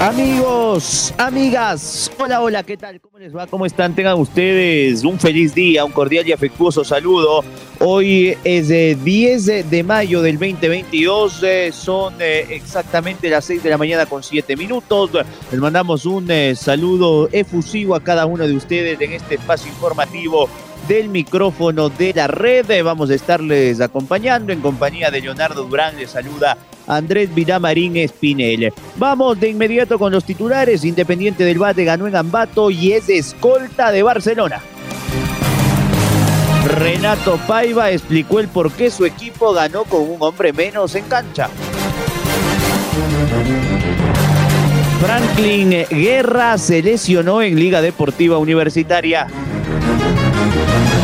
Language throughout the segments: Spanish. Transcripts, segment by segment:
Amigos, amigas, hola, hola, ¿qué tal? ¿Cómo les va? ¿Cómo están? Tengan ustedes un feliz día, un cordial y afectuoso saludo. Hoy es 10 de mayo del 2022, eh, son eh, exactamente las 6 de la mañana con 7 minutos. Les mandamos un eh, saludo efusivo a cada uno de ustedes en este espacio informativo del micrófono de la red. Vamos a estarles acompañando en compañía de Leonardo Durán. Les saluda Andrés Vilamarín Espinel. Vamos de inmediato con los titulares. Independiente del Bate ganó en Ambato y es escolta de Barcelona. Renato Paiva explicó el por qué su equipo ganó con un hombre menos en cancha. Franklin Guerra se lesionó en Liga Deportiva Universitaria.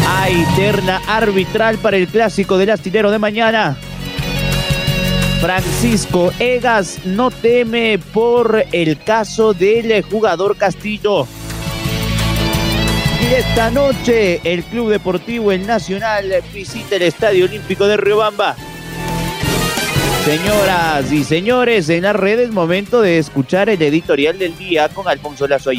Hay terna arbitral para el clásico del astillero de mañana. Francisco Egas no teme por el caso del jugador Castillo. Y esta noche el Club Deportivo El Nacional visita el Estadio Olímpico de Riobamba. Señoras y señores, en las redes momento de escuchar el editorial del día con Alfonso Lazo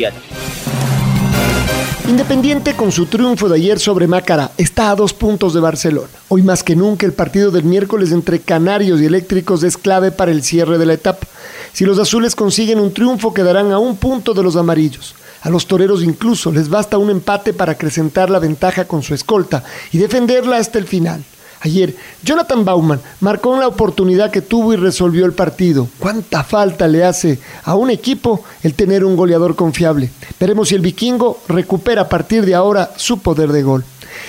Independiente con su triunfo de ayer sobre Mácara está a dos puntos de Barcelona. Hoy más que nunca el partido del miércoles entre Canarios y Eléctricos es clave para el cierre de la etapa. Si los azules consiguen un triunfo quedarán a un punto de los amarillos. A los toreros incluso les basta un empate para acrecentar la ventaja con su escolta y defenderla hasta el final. Ayer, Jonathan Bauman marcó la oportunidad que tuvo y resolvió el partido. ¿Cuánta falta le hace a un equipo el tener un goleador confiable? Veremos si el vikingo recupera a partir de ahora su poder de gol.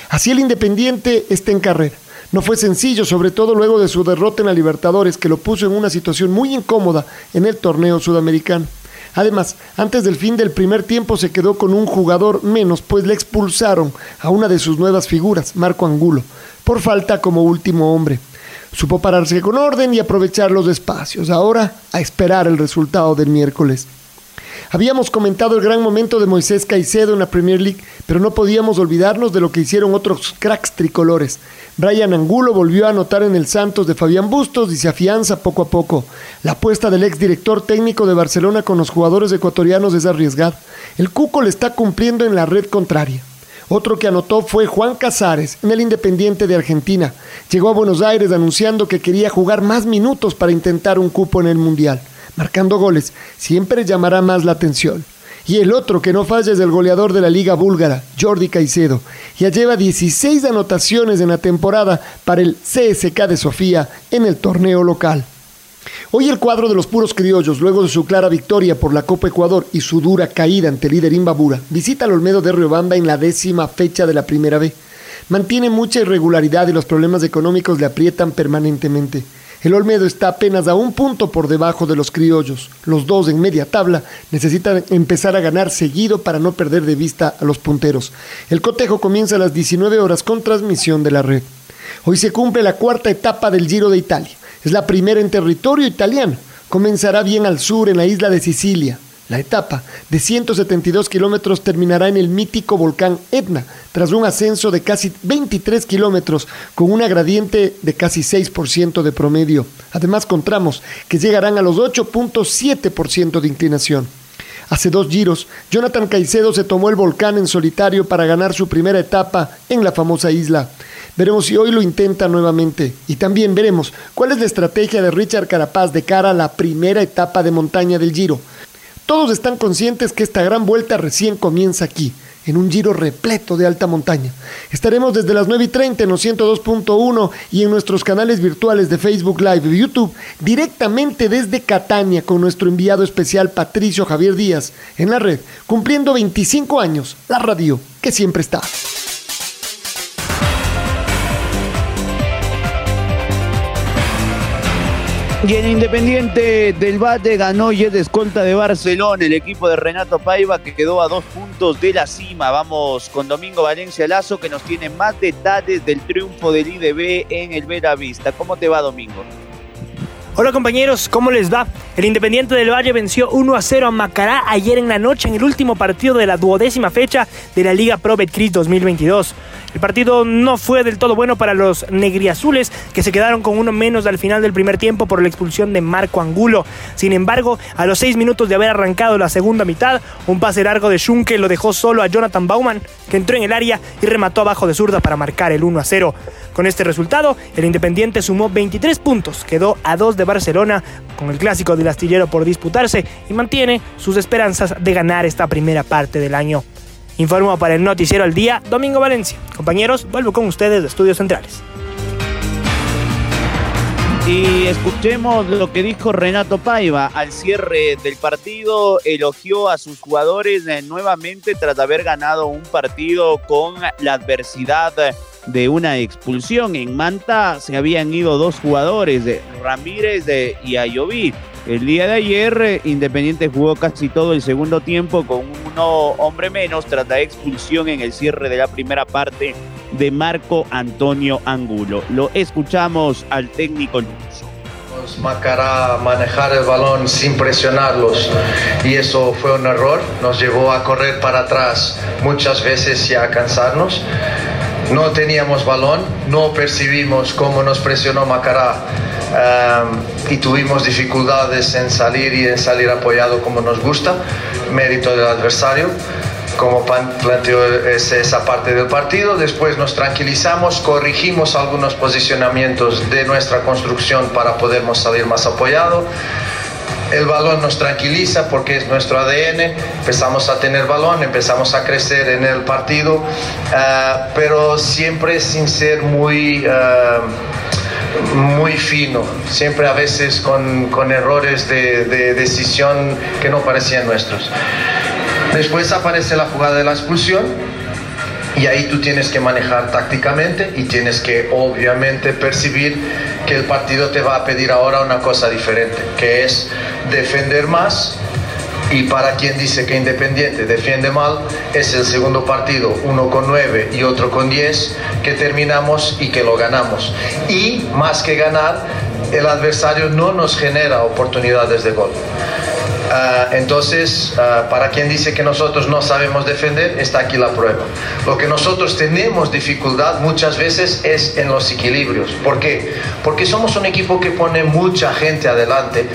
Así el Independiente está en carrera. No fue sencillo, sobre todo luego de su derrota en la Libertadores, que lo puso en una situación muy incómoda en el torneo sudamericano. Además, antes del fin del primer tiempo se quedó con un jugador menos, pues le expulsaron a una de sus nuevas figuras, Marco Angulo, por falta como último hombre. Supo pararse con orden y aprovechar los espacios. Ahora a esperar el resultado del miércoles. Habíamos comentado el gran momento de Moisés Caicedo en la Premier League, pero no podíamos olvidarnos de lo que hicieron otros cracks tricolores. Brian Angulo volvió a anotar en el Santos de Fabián Bustos y se afianza poco a poco. La apuesta del ex director técnico de Barcelona con los jugadores ecuatorianos es arriesgada. El Cuco le está cumpliendo en la red contraria. Otro que anotó fue Juan Casares en el Independiente de Argentina. Llegó a Buenos Aires anunciando que quería jugar más minutos para intentar un cupo en el Mundial marcando goles, siempre llamará más la atención. Y el otro que no falla es el goleador de la liga búlgara, Jordi Caicedo. Ya lleva 16 anotaciones en la temporada para el CSK de Sofía en el torneo local. Hoy el cuadro de los puros criollos, luego de su clara victoria por la Copa Ecuador y su dura caída ante el líder Imbabura, visita al Olmedo de Riobamba en la décima fecha de la Primera B. Mantiene mucha irregularidad y los problemas económicos le aprietan permanentemente. El Olmedo está apenas a un punto por debajo de los criollos. Los dos en media tabla necesitan empezar a ganar seguido para no perder de vista a los punteros. El cotejo comienza a las 19 horas con transmisión de la red. Hoy se cumple la cuarta etapa del Giro de Italia. Es la primera en territorio italiano. Comenzará bien al sur en la isla de Sicilia. La etapa de 172 kilómetros terminará en el mítico volcán Etna, tras un ascenso de casi 23 kilómetros, con una gradiente de casi 6% de promedio. Además, con tramos que llegarán a los 8.7% de inclinación. Hace dos giros, Jonathan Caicedo se tomó el volcán en solitario para ganar su primera etapa en la famosa isla. Veremos si hoy lo intenta nuevamente. Y también veremos cuál es la estrategia de Richard Carapaz de cara a la primera etapa de montaña del Giro. Todos están conscientes que esta gran vuelta recién comienza aquí, en un giro repleto de alta montaña. Estaremos desde las 9 y 30 en los 102.1 y en nuestros canales virtuales de Facebook Live y YouTube, directamente desde Catania con nuestro enviado especial Patricio Javier Díaz en la red, cumpliendo 25 años, la radio que siempre está. Y en Independiente del Valle ganó y es de escolta de Barcelona, el equipo de Renato Paiva que quedó a dos puntos de la cima. Vamos con Domingo Valencia Lazo que nos tiene más detalles del triunfo del IDB en el Vista. ¿Cómo te va Domingo? Hola compañeros, ¿cómo les va? El Independiente del Valle venció 1 a 0 a Macará ayer en la noche en el último partido de la duodécima fecha de la Liga Pro Betcris 2022. El partido no fue del todo bueno para los negriazules, que se quedaron con uno menos al final del primer tiempo por la expulsión de Marco Angulo. Sin embargo, a los seis minutos de haber arrancado la segunda mitad, un pase largo de Schunke lo dejó solo a Jonathan Bauman, que entró en el área y remató abajo de zurda para marcar el 1 a 0. Con este resultado, el Independiente sumó 23 puntos, quedó a 2 de Barcelona, con el clásico del astillero por disputarse y mantiene sus esperanzas de ganar esta primera parte del año. Informo para el Noticiero al Día, Domingo Valencia. Compañeros, vuelvo con ustedes de Estudios Centrales. Y escuchemos lo que dijo Renato Paiva al cierre del partido. Elogió a sus jugadores eh, nuevamente tras haber ganado un partido con la adversidad de una expulsión. En Manta se habían ido dos jugadores, Ramírez y Ayoví. El día de ayer, eh, Independiente jugó casi todo el segundo tiempo con uno hombre menos tras la expulsión en el cierre de la primera parte de Marco Antonio Angulo. Lo escuchamos al técnico Lucho. Macará manejar el balón sin presionarlos y eso fue un error, nos llevó a correr para atrás muchas veces y a cansarnos. No teníamos balón, no percibimos cómo nos presionó Macará y tuvimos dificultades en salir y en salir apoyado como nos gusta, mérito del adversario como planteó esa parte del partido. Después nos tranquilizamos, corrigimos algunos posicionamientos de nuestra construcción para podernos salir más apoyado. El balón nos tranquiliza porque es nuestro ADN, empezamos a tener balón, empezamos a crecer en el partido, ah, pero siempre sin ser muy... Ah, muy fino, siempre a veces con, con errores de, de decisión que no parecían nuestros. Después aparece la jugada de la expulsión y ahí tú tienes que manejar tácticamente y tienes que obviamente percibir que el partido te va a pedir ahora una cosa diferente, que es defender más y para quien dice que Independiente defiende mal, es el segundo partido, uno con nueve y otro con 10, que terminamos y que lo ganamos. Y más que ganar, el adversario no nos genera oportunidades de gol. Ah, entonces, ah, para quien dice que nosotros no sabemos defender, está aquí la prueba. Lo que nosotros tenemos dificultad muchas veces es en los equilibrios. ¿Por qué? Porque somos un equipo que pone mucha gente adelante,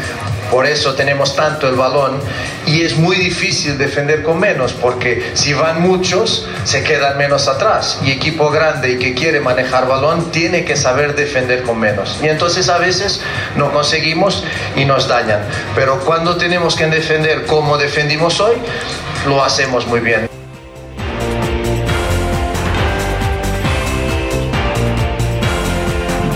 por eso tenemos tanto el balón y es muy difícil defender con menos, porque si van muchos, se quedan menos atrás. Y equipo grande y que quiere manejar balón, tiene que saber defender con menos. Y entonces a veces no conseguimos y nos dañan. Pero cuando tenemos que defender como defendimos hoy, lo hacemos muy bien.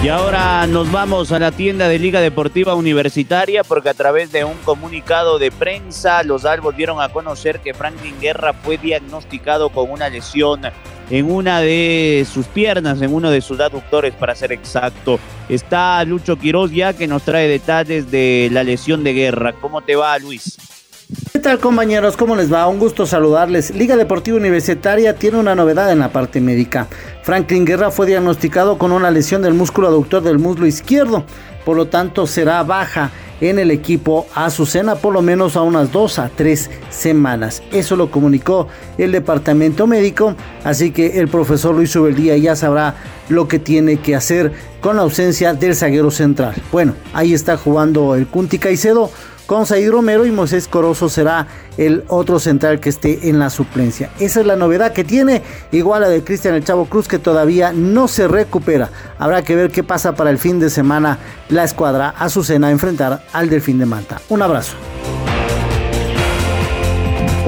Y ahora nos vamos a la tienda de Liga Deportiva Universitaria porque a través de un comunicado de prensa los albos dieron a conocer que Franklin Guerra fue diagnosticado con una lesión en una de sus piernas, en uno de sus aductores para ser exacto. Está Lucho Quiroz ya que nos trae detalles de la lesión de Guerra. ¿Cómo te va Luis? ¿Qué tal compañeros? ¿Cómo les va? Un gusto saludarles. Liga Deportiva Universitaria tiene una novedad en la parte médica. Franklin Guerra fue diagnosticado con una lesión del músculo aductor del muslo izquierdo, por lo tanto será baja en el equipo Azucena por lo menos a unas dos a tres semanas. Eso lo comunicó el departamento médico, así que el profesor Luis Ubeldía ya sabrá lo que tiene que hacer con la ausencia del zaguero central. Bueno, ahí está jugando el Cunti Caicedo con Said Romero y Moisés Corozo será el otro central que esté en la suplencia. Esa es la novedad que tiene, igual a de Cristian El Chavo Cruz que todavía no se recupera. Habrá que ver qué pasa para el fin de semana la escuadra Azucena a enfrentar al Delfín de Manta. Un abrazo.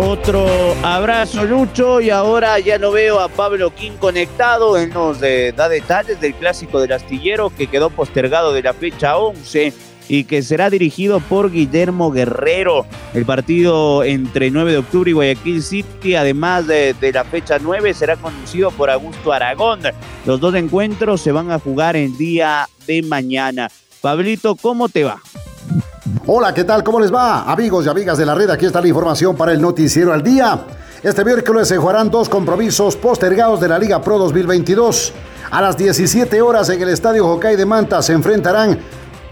Otro abrazo, Lucho. Y ahora ya lo veo a Pablo King conectado. Él nos eh, da detalles del clásico del astillero que quedó postergado de la fecha 11 y que será dirigido por Guillermo Guerrero. El partido entre 9 de octubre y Guayaquil City, además de, la fecha 9, será conducido por Augusto Aragón. Los dos encuentros se van a jugar el día de mañana. Pablito, ¿cómo te va? Hola, ¿qué tal? ¿Cómo les va? Amigos y amigas de la red, aquí está la información para el Noticiero al Día. Este miércoles se jugarán dos compromisos postergados de la Liga Pro 2022. A las 17 horas en el Estadio Hockey de Manta se enfrentarán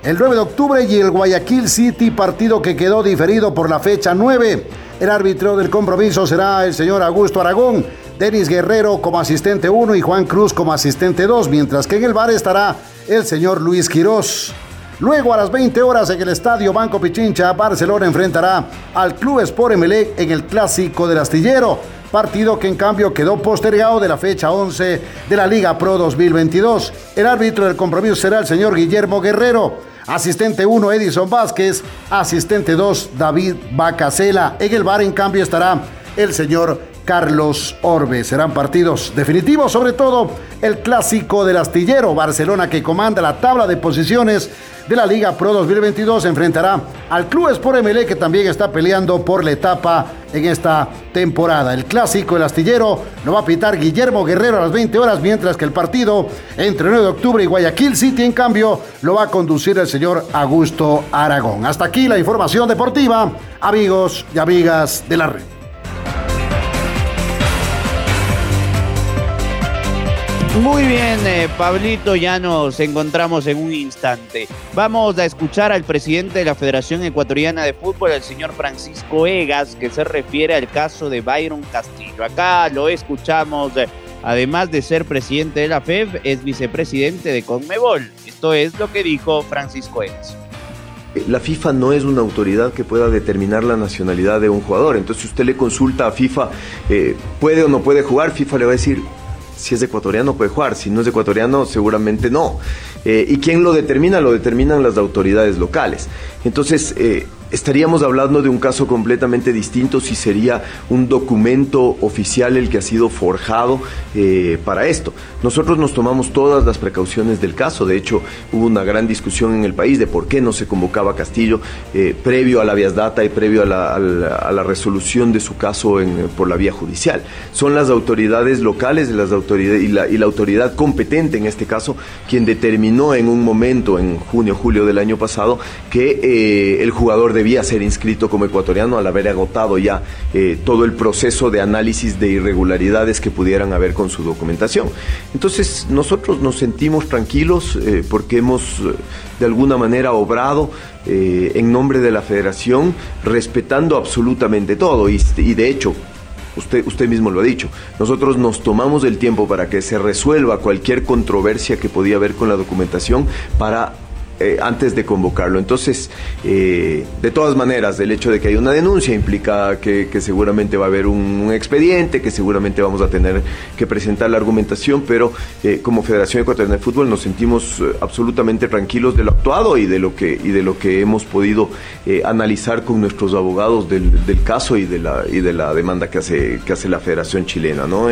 el 9 de octubre y el Guayaquil City, partido que quedó diferido por la fecha 9. El árbitro del compromiso será el señor Augusto Aragón, Denis Guerrero como asistente 1 y Juan Cruz como asistente 2, mientras que en el bar estará el señor Luis Quirós. Luego a las 20 horas en el Estadio Banco Pichincha, Barcelona enfrentará al Club Sport Emelec en el Clásico del Astillero, partido que en cambio quedó postergado de la fecha 11 de la Liga Pro 2022. El árbitro del compromiso será el señor Guillermo Guerrero. Asistente 1 Edison Vázquez, asistente 2 David Bacasela. En el bar en cambio estará el señor Carlos Orbe. Serán partidos definitivos, sobre todo el clásico del astillero Barcelona que comanda la tabla de posiciones de la Liga Pro 2022 enfrentará al Club Sport MLE que también está peleando por la etapa en esta temporada. El clásico El Astillero lo va a pitar Guillermo Guerrero a las 20 horas, mientras que el partido entre 9 de octubre y Guayaquil City, en cambio, lo va a conducir el señor Augusto Aragón. Hasta aquí la información deportiva, amigos y amigas de la red. Muy bien, eh, Pablito, ya nos encontramos en un instante. Vamos a escuchar al presidente de la Federación Ecuatoriana de Fútbol, el señor Francisco Egas, que se refiere al caso de Byron Castillo. Acá lo escuchamos, eh, además de ser presidente de la FEB, es vicepresidente de Conmebol. Esto es lo que dijo Francisco Egas. La FIFA no es una autoridad que pueda determinar la nacionalidad de un jugador. Entonces, si usted le consulta a FIFA, eh, ¿puede o no puede jugar? FIFA le va a decir, si es ecuatoriano puede jugar, si no es ecuatoriano seguramente no. Eh, ¿Y quién lo determina? Lo determinan las autoridades locales. Entonces, eh, estaríamos hablando de un caso completamente distinto si sería un documento oficial el que ha sido forjado eh, para esto. Nosotros nos tomamos todas las precauciones del caso, de hecho hubo una gran discusión en el país de por qué no se convocaba Castillo eh, previo a la vías data y previo a la, resolución de su caso por la vía judicial. Son las autoridades locales las autoridades, y, la, autoridad competente en este caso quien determinó en un momento, en junio, julio del año pasado, que eh, el jugador debía ser inscrito como ecuatoriano al haber agotado ya eh, todo el proceso de análisis de irregularidades que pudieran haber con su documentación. Entonces nosotros nos sentimos tranquilos eh, porque hemos eh, de alguna manera obrado en nombre de la federación respetando absolutamente todo y, y de hecho Usted, usted, mismo lo ha dicho. Nosotros nos tomamos el tiempo para que se resuelva cualquier controversia que podía haber con la documentación para eh, antes de convocarlo. Entonces, eh, de todas maneras, el hecho de que haya una denuncia implica que, seguramente va a haber un, expediente, que seguramente vamos a tener que presentar la argumentación, pero eh, como Federación Ecuatoriana de Fútbol nos sentimos absolutamente tranquilos de lo actuado y de lo que, y de lo que hemos podido analizar con nuestros abogados del, caso y de la, y de la demanda que hace, que hace la Federación Chilena. ¿no?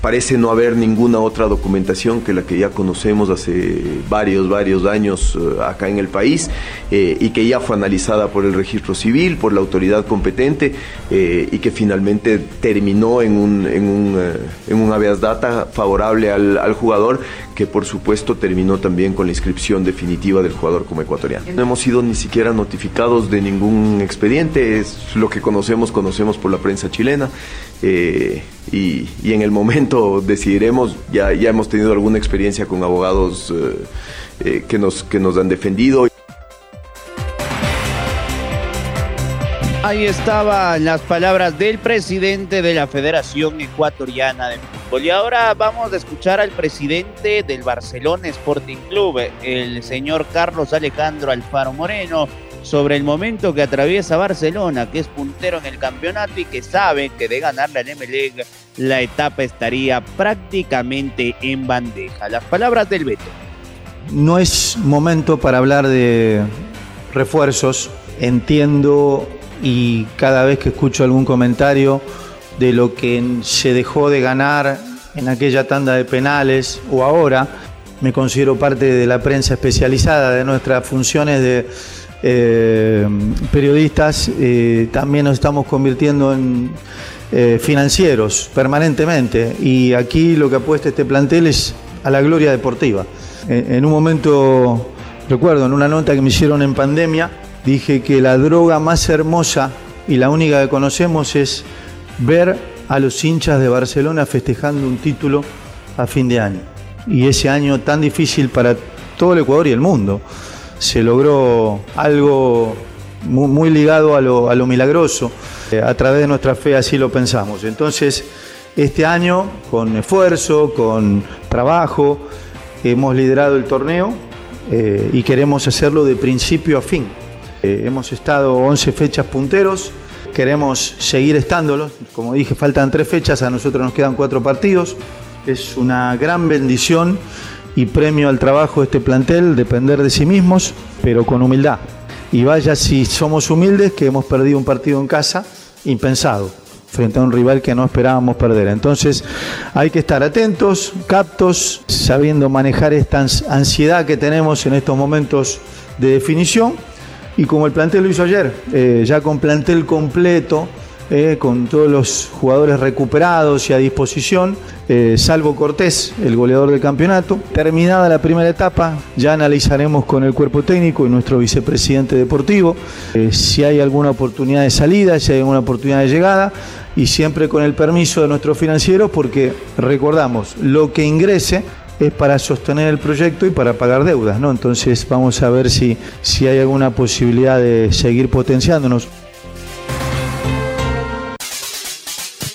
Parece no haber ninguna otra documentación que la que ya conocemos hace varios, varios años eh, acá en el país eh, y que ya fue analizada por el registro civil, por la autoridad competente eh, y que finalmente terminó en un, en un, en un habeas data favorable al, al jugador que por supuesto terminó también con la inscripción definitiva del jugador como ecuatoriano. No hemos sido ni siquiera notificados de ningún expediente, es lo que conocemos, conocemos por la prensa chilena y, en el momento decidiremos, ya, ya hemos tenido alguna experiencia con abogados eh, eh, que, nos, que nos han defendido. Ahí estaban las palabras del presidente de la Federación Ecuatoriana de Fútbol. Y ahora vamos a escuchar al presidente del Barcelona Sporting Club, el señor Carlos Alejandro Alfaro Moreno, sobre el momento que atraviesa Barcelona, que es puntero en el campeonato y que sabe que de ganar la MLEG la etapa estaría prácticamente en bandeja. Las palabras del Beto. No es momento para hablar de refuerzos. Entiendo y cada vez que escucho algún comentario de lo que se dejó de ganar en aquella tanda de penales o ahora, me considero parte de la prensa especializada, de nuestras funciones de eh, periodistas, eh, también nos estamos convirtiendo en eh, financieros permanentemente y aquí lo que apuesta este plantel es a la gloria deportiva. en un momento, recuerdo, en una nota que me hicieron en pandemia, dije que la droga más hermosa y la única que conocemos es ver a los hinchas de Barcelona festejando un título a fin de año. Y ese año tan difícil para todo el Ecuador y el mundo. Se logró algo muy, ligado a lo, milagroso. Eh, a través de nuestra fe así lo pensamos. Entonces, este año, con esfuerzo, con trabajo, hemos liderado el torneo eh, y queremos hacerlo de principio a fin. Eh, hemos estado 11 fechas punteros, queremos seguir estándolos. Como dije, faltan tres fechas, a nosotros nos quedan cuatro partidos. Es una gran bendición y premio al trabajo de este plantel, depender de sí mismos, pero con humildad. Y vaya si somos humildes que hemos perdido un partido en casa impensado frente a un rival que no esperábamos perder. Entonces hay que estar atentos, captos, sabiendo manejar esta ansiedad que tenemos en estos momentos de definición. Y como el plantel lo hizo ayer, eh, ya con plantel completo, eh, con todos los jugadores recuperados y a disposición, eh, salvo Cortés, el goleador del campeonato. Terminada la primera etapa, ya analizaremos con el cuerpo técnico y nuestro vicepresidente deportivo eh, si hay alguna oportunidad de salida, si hay alguna oportunidad de llegada y siempre con el permiso de nuestros financieros porque recordamos, lo que ingrese es para sostener el proyecto y para pagar deudas, ¿no? Entonces vamos a ver si, si hay alguna posibilidad de seguir potenciándonos.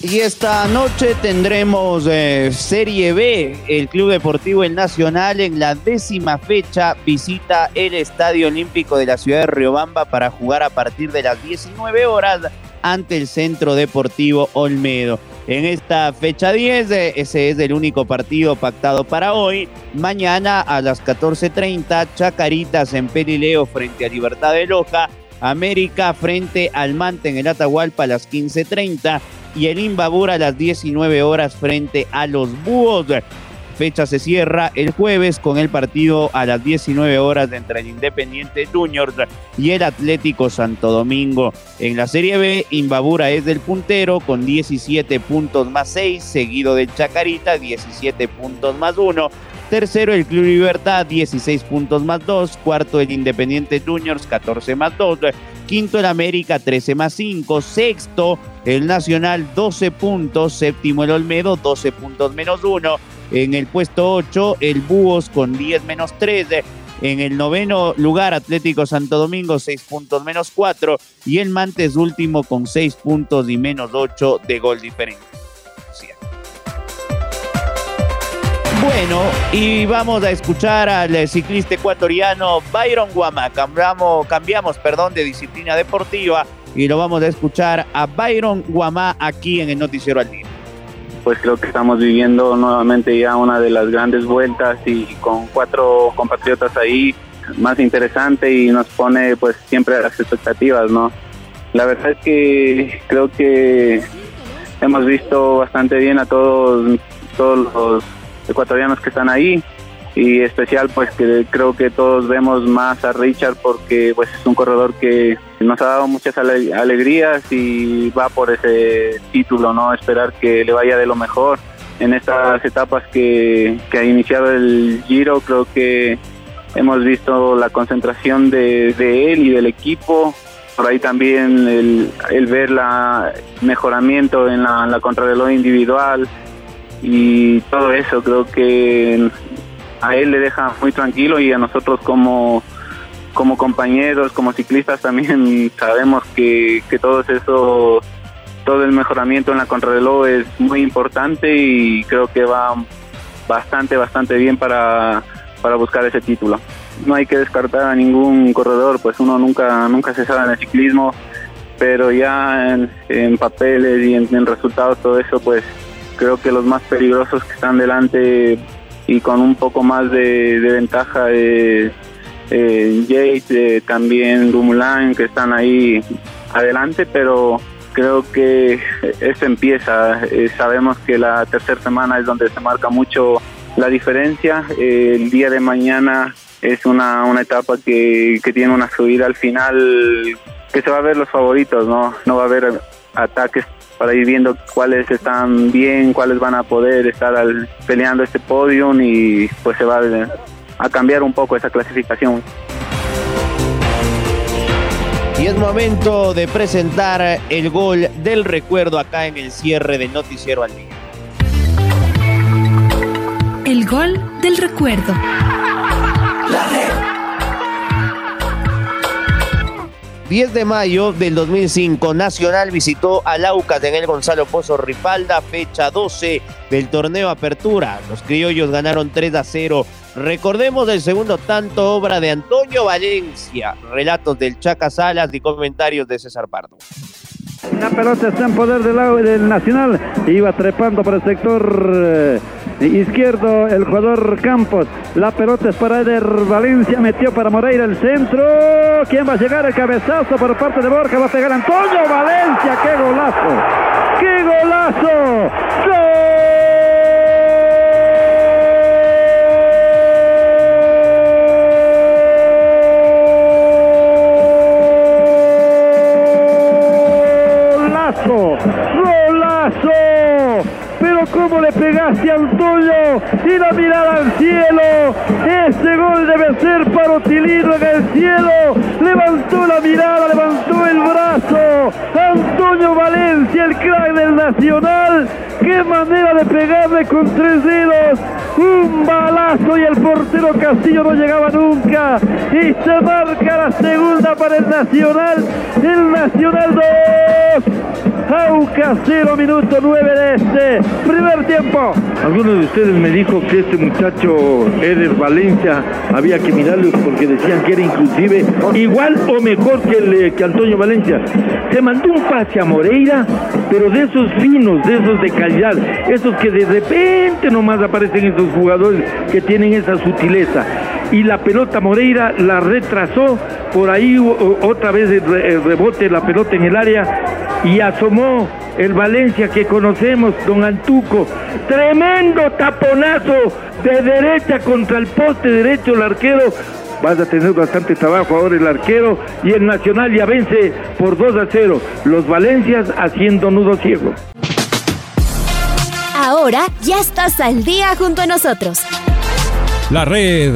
Y esta noche tendremos eh, Serie B. El Club Deportivo El Nacional en la décima fecha visita el Estadio Olímpico de la ciudad de Riobamba para jugar a partir de las 19 horas ante el Centro Deportivo Olmedo. En esta fecha 10, eh, ese es el único partido pactado para hoy. Mañana a las 14.30, Chacaritas en Pelileo frente a Libertad de Loja. América frente al Mante en el Atahualpa a las 15.30 y el Imbabura a las 19 horas frente a los Búhos. Fecha se cierra el jueves con el partido a las 19 horas entre el Independiente Juniors y el Atlético Santo Domingo. En la Serie B, Imbabura es del puntero con 17 puntos más 6, seguido del Chacarita, 17 puntos más 1. Tercero, el Club Libertad, 16 puntos más 2. Cuarto, el Independiente Juniors, 14 más 2. Quinto, el América, 13 más 5. Sexto, el Nacional, 12 puntos. Séptimo, el Olmedo, 12 puntos menos 1. En el puesto 8, el Búhos con 10 menos 3. En el noveno lugar, Atlético Santo Domingo, 6 puntos menos 4. Y el Mantes último con 6 puntos y menos 8 de gol diferente. Bueno, y vamos a escuchar al ciclista ecuatoriano Byron Guama. Cambiamos, cambiamos perdón, de disciplina deportiva y lo vamos a escuchar a Byron Guamá aquí en el Noticiero al Día. Pues creo que estamos viviendo nuevamente ya una de las grandes vueltas y con cuatro compatriotas ahí más interesante y nos pone pues siempre a las expectativas, ¿no? La verdad es que creo que hemos visto bastante bien a todos, todos los ecuatorianos que están ahí. Y especial pues que creo que todos vemos más a Richard porque pues es un corredor que nos ha dado muchas alegrías y va por ese título, ¿no? Esperar que le vaya de lo mejor. En estas etapas que, que ha iniciado el Giro, creo que hemos visto la concentración de, él y del equipo, por ahí también el, el ver la mejoramiento en la contrarreloj individual, y todo eso creo que a él le deja muy tranquilo y a nosotros como como compañeros, como ciclistas también sabemos que, que todo eso, todo el mejoramiento en la contrarreloj es muy importante y creo que va bastante, bastante bien para, para buscar ese título. No hay que descartar a ningún corredor, pues uno nunca, nunca se sabe en el ciclismo, pero ya en, papeles y en resultados, todo eso, pues creo que los más peligrosos que están delante y con un poco más de, ventaja de eh, Jade, también Dumoulin que están ahí adelante, pero creo que eso empieza. Eh, sabemos que la tercera semana es donde se marca mucho la diferencia. el día de mañana es una, una etapa que, que tiene una subida al final que se va a ver los favoritos, ¿no? No va a haber ataques para ir viendo cuáles están bien, cuáles van a poder estar peleando este podium y pues se va a, cambiar un poco esa clasificación. Y es momento de presentar el gol del recuerdo acá en el cierre del Noticiero al Día. El gol del recuerdo. 10 de mayo del 2005, Nacional visitó a Laucas en el Gonzalo Pozo Ripalda, fecha 12 del torneo Apertura. Los criollos ganaron 3 a 0. Recordemos el segundo tanto, obra de Antonio Valencia, relatos del Chaca Salas y comentarios de César Pardo. La pelota está en poder del, lado del Nacional. Iba trepando por el sector eh, izquierdo el jugador Campos. La pelota es para Eder Valencia. Metió para Moreira el centro. ¿Quién va a llegar? El cabezazo por parte de Borja. Va a pegar Antonio Valencia. ¡Qué golazo! ¡Qué golazo! La mirada al cielo. Ese gol debe ser para Otilino en el cielo. Levantó la mirada, levantó el brazo. Antonio Valencia, el crack del Nacional. Qué manera de pegarle con tres dedos. Un balazo y el portero Castillo no llegaba nunca. Y se marca la segunda para el Nacional. El Nacional 2. Aucas 0, minuto 9 de este primer tiempo. Alguno de ustedes me dijo que este muchacho Eder Valencia había que mirarlo porque decían que era inclusive igual o mejor que, el, que Antonio Valencia. Se mandó un pase a Moreira, pero de esos finos, de esos de calidad, esos que de repente nomás aparecen esos jugadores que tienen esa sutileza. Y la pelota Moreira la retrasó, por ahí otra vez el rebote la pelota en el área y asomó el Valencia que conocemos, don Antuco. Tremendo taponazo de derecha contra el poste derecho el arquero. Vas a tener bastante trabajo ahora el arquero y el Nacional ya vence por 2 a 0. Los Valencias haciendo nudo ciego. Ahora ya estás al día junto a nosotros. La red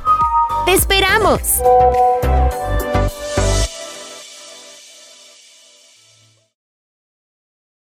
¡Te esperamos!